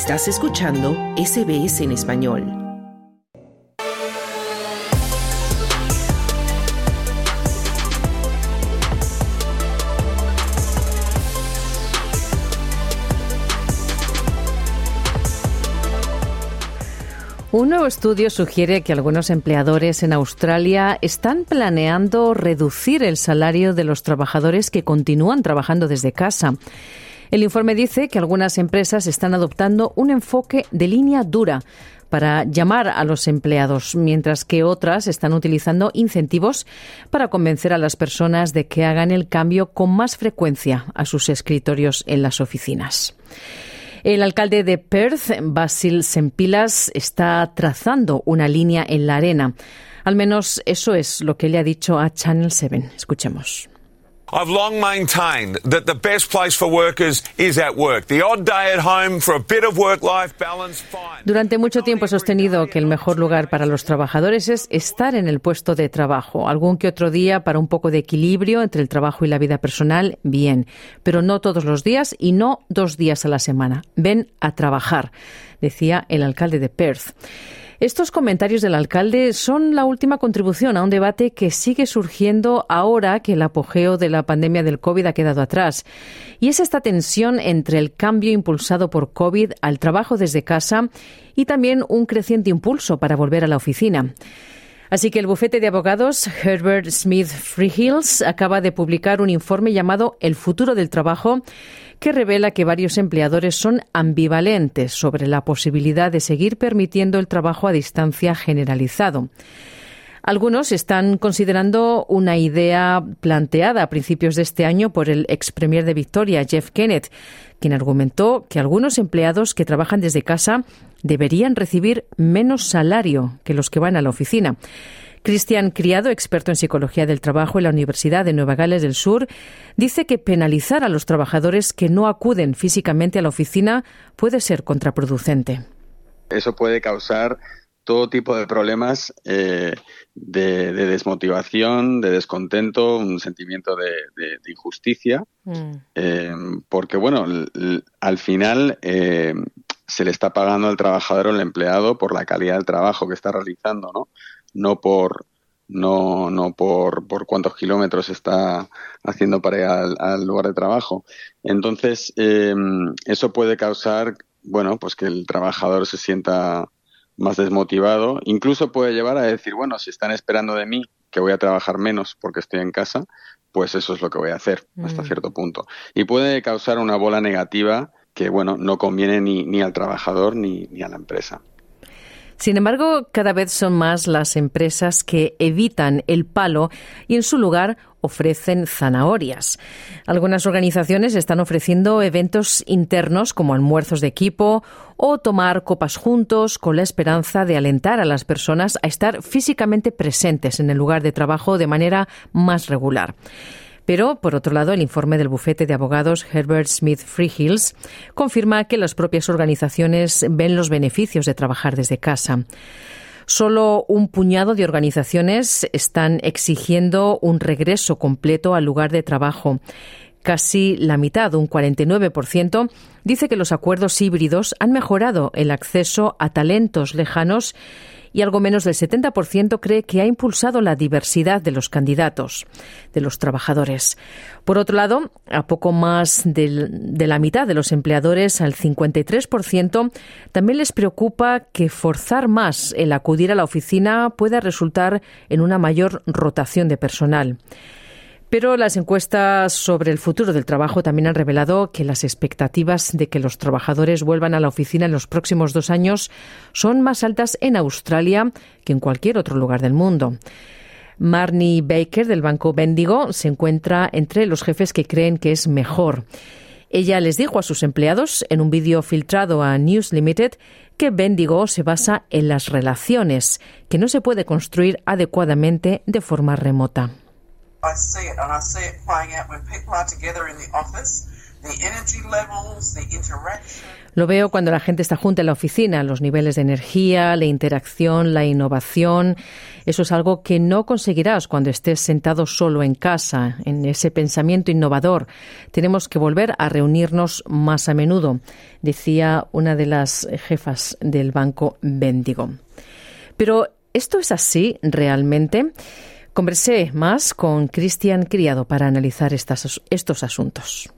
Estás escuchando SBS en español. Un nuevo estudio sugiere que algunos empleadores en Australia están planeando reducir el salario de los trabajadores que continúan trabajando desde casa. El informe dice que algunas empresas están adoptando un enfoque de línea dura para llamar a los empleados, mientras que otras están utilizando incentivos para convencer a las personas de que hagan el cambio con más frecuencia a sus escritorios en las oficinas. El alcalde de Perth, Basil Sempilas, está trazando una línea en la arena. Al menos eso es lo que le ha dicho a Channel 7. Escuchemos. I've long maintained that the best place for workers is at work. The odd day at home for a bit of work-life balance, fine. Durante mucho tiempo he sostenido que el mejor lugar para los trabajadores es estar en el puesto de trabajo. Algún que otro día para un poco de equilibrio entre el trabajo y la vida personal, bien. Pero no todos los días y no dos días a la semana. Ven a trabajar, decía el alcalde de Perth. Estos comentarios del alcalde son la última contribución a un debate que sigue surgiendo ahora que el apogeo de la pandemia del COVID ha quedado atrás. Y es esta tensión entre el cambio impulsado por COVID al trabajo desde casa y también un creciente impulso para volver a la oficina. Así que el bufete de abogados Herbert Smith Freehills acaba de publicar un informe llamado El futuro del trabajo que revela que varios empleadores son ambivalentes sobre la posibilidad de seguir permitiendo el trabajo a distancia generalizado. Algunos están considerando una idea planteada a principios de este año por el ex premier de Victoria, Jeff Kennett, quien argumentó que algunos empleados que trabajan desde casa deberían recibir menos salario que los que van a la oficina. Cristian Criado, experto en psicología del trabajo en la Universidad de Nueva Gales del Sur, dice que penalizar a los trabajadores que no acuden físicamente a la oficina puede ser contraproducente. Eso puede causar todo tipo de problemas eh, de, desmotivación, de descontento, un sentimiento de, injusticia, mm. eh, porque bueno, al final eh, se le está pagando al trabajador o al empleado por la calidad del trabajo que está realizando, ¿no? No por no, no por, por cuántos kilómetros está haciendo para ir al, lugar de trabajo. Entonces, eso puede causar, bueno, pues que el trabajador se sienta más desmotivado, incluso puede llevar a decir, bueno, si están esperando de mí que voy a trabajar menos porque estoy en casa, pues eso es lo que voy a hacer hasta mm. cierto punto. Y puede causar una bola negativa que, bueno, no conviene ni, ni al trabajador ni, ni a la empresa. Sin embargo, cada vez son más las empresas que evitan el palo y en su lugar ofrecen zanahorias. Algunas organizaciones están ofreciendo eventos internos como almuerzos de equipo o tomar copas juntos con la esperanza de alentar a las personas a estar físicamente presentes en el lugar de trabajo de manera más regular. Pero, por otro lado, el informe del bufete de abogados Herbert Smith Freehills confirma que las propias organizaciones ven los beneficios de trabajar desde casa. Solo un puñado de organizaciones están exigiendo un regreso completo al lugar de trabajo. Casi la mitad, un 49%, dice que los acuerdos híbridos han mejorado el acceso a talentos lejanos y algo menos del 70% cree que ha impulsado la diversidad de los candidatos, de los trabajadores. Por otro lado, a poco más de la mitad de los empleadores, al 53%, también les preocupa que forzar más el acudir a la oficina pueda resultar en una mayor rotación de personal. Pero las encuestas sobre el futuro del trabajo también han revelado que las expectativas de que los trabajadores vuelvan a la oficina en los próximos dos años son más altas en Australia que en cualquier otro lugar del mundo. Marnie Baker del Banco Bendigo se encuentra entre los jefes que creen que es mejor. Ella les dijo a sus empleados en un vídeo filtrado a News Limited que Bendigo se basa en las relaciones, que no se puede construir adecuadamente de forma remota. I see it, and I see it playing out when people are together in the office. Lo veo cuando la gente está junta en la oficina, los niveles de energía, la interacción, la innovación. Eso es algo que no conseguirás cuando estés sentado solo en casa, en ese pensamiento innovador. Tenemos que volver a reunirnos más a menudo, decía una de las jefas del banco Bendigo. Pero, ¿esto es así realmente? Conversé más con Cristian Criado para analizar estos asuntos.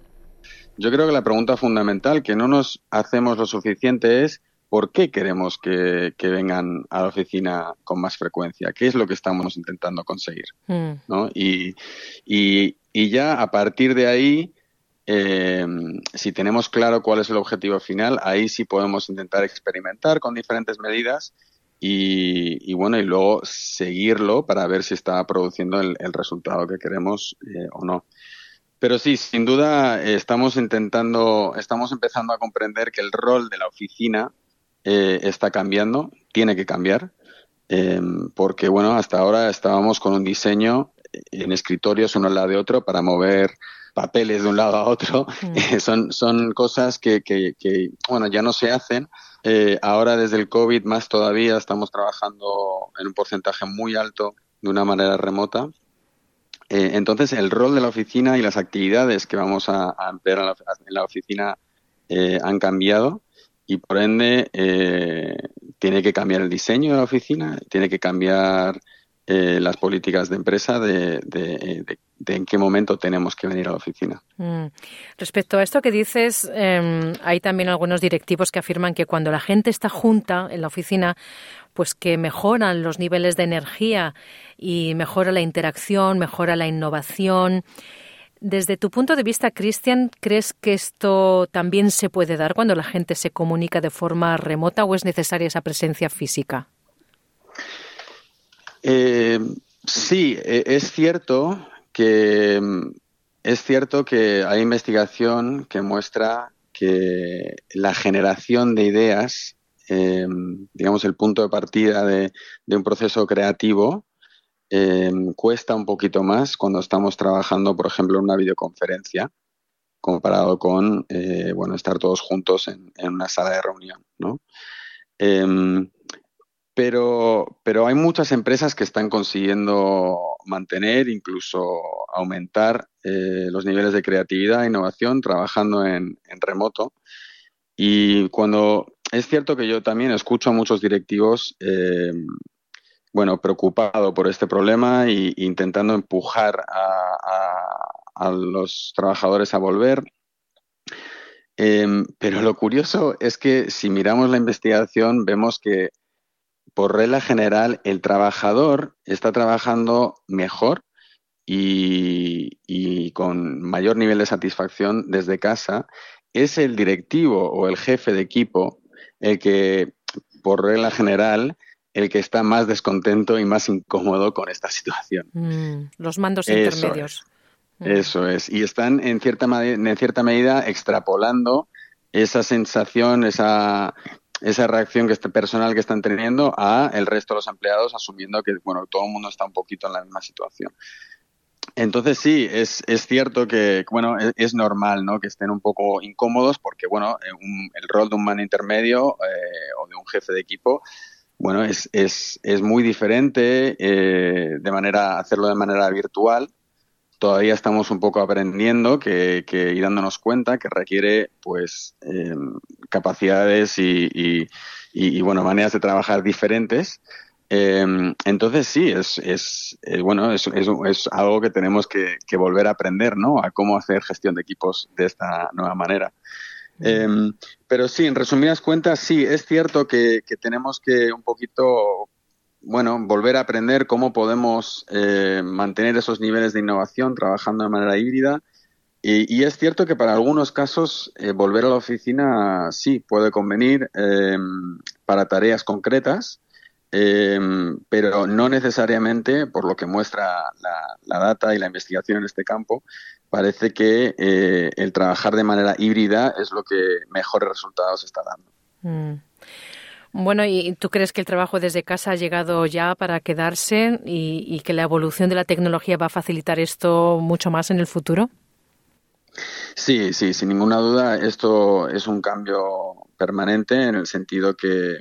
Yo creo que la pregunta fundamental que no nos hacemos lo suficiente es ¿por qué queremos que, vengan a la oficina con más frecuencia? ¿Qué es lo que estamos intentando conseguir? Mm. ¿no? Y, ya a partir de ahí, eh, si tenemos claro cuál es el objetivo final, ahí sí podemos intentar experimentar con diferentes medidas y, bueno, y luego seguirlo para ver si está produciendo el, resultado que queremos eh, o no. Pero sí, sin duda eh, estamos intentando, estamos empezando a comprender que el rol de la oficina eh, está cambiando, tiene que cambiar, em, porque bueno, hasta ahora estábamos con un diseño en escritorios uno al lado de otro para mover papeles de un lado a otro. Mm. son, son cosas que, que, que, bueno, ya no se hacen. Eh, ahora desde el COVID más todavía estamos trabajando en un porcentaje muy alto de una manera remota. Eh, entonces, el rol de la oficina y las actividades que vamos a, emplear en la, oficina eh, han cambiado y, por ende, eh, tiene que cambiar el diseño de la oficina, tiene que cambiar las políticas de empresa de, en qué momento tenemos que venir a la oficina. Mm. Respecto a esto que dices, em, hay también algunos directivos que afirman que cuando la gente está junta en la oficina, pues que mejoran los niveles de energía y mejora la interacción, mejora la innovación. Desde tu punto de vista, Cristian, ¿crees que esto también se puede dar cuando la gente se comunica de forma remota o es necesaria esa presencia física? Eh, sí, e, es cierto que es cierto que hay investigación que muestra que la generación de ideas Em, digamos, el punto de partida de, un proceso creativo em, cuesta un poquito más cuando estamos trabajando, por ejemplo, en una videoconferencia, comparado con, eh, bueno, estar todos juntos en, una sala de reunión, ¿no? Pero, pero hay muchas empresas que están consiguiendo mantener, incluso aumentar eh, los niveles de creatividad e innovación trabajando en, remoto. Y cuando es cierto que yo también escucho a muchos directivos, eh, bueno, preocupados por este problema e intentando empujar a, los trabajadores a volver. Em, pero lo curioso es que si miramos la investigación vemos que por regla general el trabajador está trabajando mejor y, y, con mayor nivel de satisfacción desde casa. Es el directivo o el jefe de equipo el que, por regla general, el que está más descontento y más incómodo con esta situación. Mm, los mandos intermedios. Mm. Eso es. Y están en cierta, en cierta medida extrapolando esa sensación, esa, esa reacción que este personal que están teniendo a el resto de los empleados, asumiendo que bueno todo el mundo está un poquito en la misma situación. Entonces sí, es, es cierto que, bueno, es, normal, ¿no? Que estén un poco incómodos porque, bueno, eh, el rol de un mano intermedio eh, o de un jefe de equipo, bueno, es, es, es muy diferente eh, de manera, hacerlo de manera virtual. Todavía estamos un poco aprendiendo que, que y dándonos cuenta que requiere, pues, capacidades y, y, y, bueno, maneras de trabajar diferentes Em, entonces sí, es, es, eh, bueno, es, es, algo que tenemos que, volver a aprender, ¿no? A cómo hacer gestión de equipos de esta nueva manera. Em, pero sí, en resumidas cuentas, sí, es cierto que, tenemos que un poquito, bueno, volver a aprender cómo podemos eh, mantener esos niveles de innovación trabajando de manera híbrida. Y, es cierto que para algunos casos eh, volver a la oficina sí puede convenir em, para tareas concretas. Em, pero no necesariamente, por lo que muestra la, data y la investigación en este campo, parece que eh, el trabajar de manera híbrida es lo que mejores resultados está dando. Mm. Bueno, ¿y tú crees que el trabajo desde casa ha llegado ya para quedarse y, que la evolución de la tecnología va a facilitar esto mucho más en el futuro? Sí, sí, sin ninguna duda esto es un cambio permanente en el sentido que,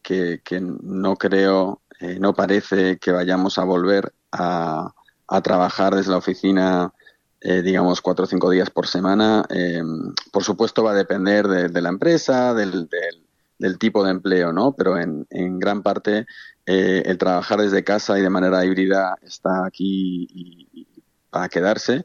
que, no creo, eh, no parece que vayamos a volver a, trabajar desde la oficina, eh, digamos, cuatro o cinco días por semana. Em, por supuesto va a depender de, la empresa, del, del, tipo de empleo, ¿no? Pero en, en gran parte eh, el trabajar desde casa y de manera híbrida está aquí y, para quedarse.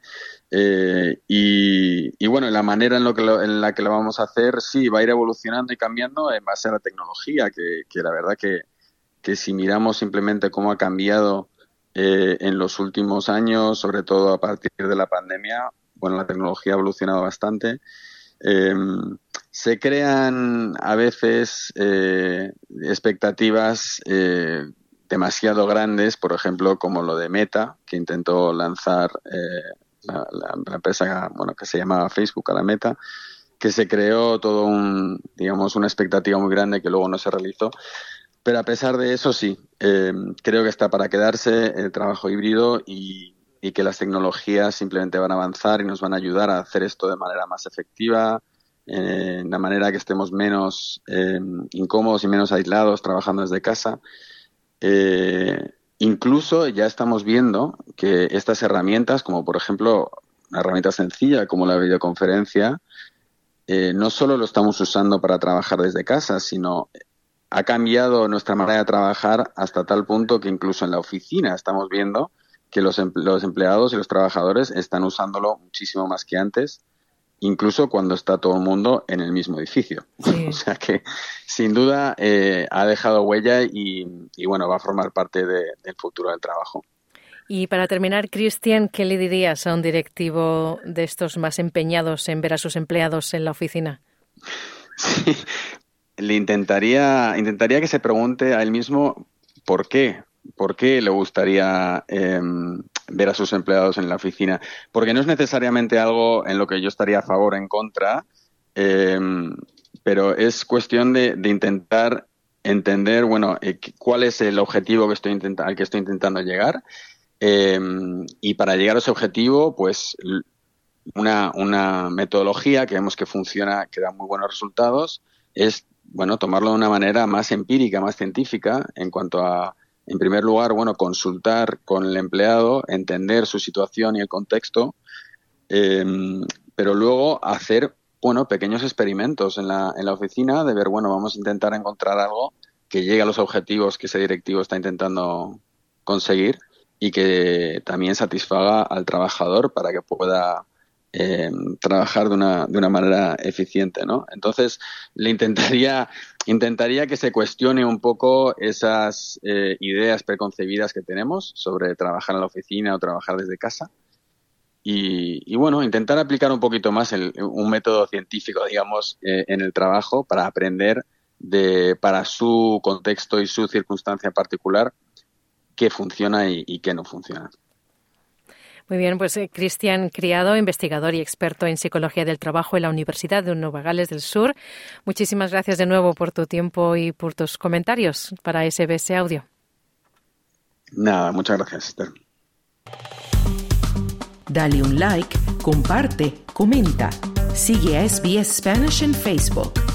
Eh, y, bueno, la manera en, lo que en la que lo vamos a hacer, sí, va a ir evolucionando y cambiando en base a la tecnología, que, la verdad que, que, si miramos simplemente cómo ha cambiado eh, en los últimos años, sobre todo a partir de la pandemia, bueno, la tecnología ha evolucionado bastante. Em, se crean a veces eh, expectativas demasiado grandes, por ejemplo, como lo de Meta, que intentó lanzar la, empresa bueno, que se llamaba Facebook a la meta, que se creó todo un, digamos, una expectativa muy grande que luego no se realizó. Pero a pesar de eso, sí, eh, creo que está para quedarse el trabajo híbrido y, que las tecnologías simplemente van a avanzar y nos van a ayudar a hacer esto de manera más efectiva, eh, de manera que estemos menos eh, incómodos y menos aislados trabajando desde casa. Eh, Incluso ya estamos viendo que estas herramientas, como por ejemplo una herramienta sencilla como la videoconferencia, no solo lo estamos usando para trabajar desde casa, sino ha cambiado nuestra manera de trabajar hasta tal punto que incluso en la oficina estamos viendo que los, los empleados y los trabajadores están usándolo muchísimo más que antes incluso cuando está todo el mundo en el mismo edificio. o sea que, sin duda, eh, ha dejado huella y, bueno, va a formar parte del futuro del trabajo. Y para terminar, Cristian, ¿qué le dirías a un directivo de estos más empeñados en ver a sus empleados en la oficina? Sí, le intentaría, intentaría que se pregunte a él mismo por qué, por qué le gustaría em, ver a sus empleados en la oficina, porque no es necesariamente algo en lo que yo estaría a favor o en contra, em, pero es cuestión de, intentar entender, bueno, eh, cuál es el objetivo que estoy al que estoy intentando llegar. Em, y para llegar a ese objetivo, pues una, una metodología que vemos que funciona, que da muy buenos resultados, es, bueno, tomarlo de una manera más empírica, más científica en cuanto a en primer lugar, bueno, consultar con el empleado, entender su situación y el contexto, em, pero luego hacer, bueno, pequeños experimentos en la, en la oficina de ver, bueno, vamos a intentar encontrar algo que llegue a los objetivos que ese directivo está intentando conseguir y que también satisfaga al trabajador para que pueda eh, trabajar de una, de una manera eficiente, ¿no? Entonces, le intentaría, intentaría que se cuestione un poco esas eh, ideas preconcebidas que tenemos sobre trabajar en la oficina o trabajar desde casa. Y, bueno, intentar aplicar un poquito más un método científico, digamos, eh, en el trabajo para aprender de, para su contexto y su circunstancia particular qué funciona y qué no funciona. Muy bien, pues eh, Cristian Criado, investigador y experto en psicología del trabajo en la Universidad de Nueva Gales del Sur. Muchísimas gracias de nuevo por tu tiempo y por tus comentarios para SBS Audio. Nada, muchas gracias, Esther. Dale un like, comparte, comenta. Sigue a SBS Spanish en Facebook.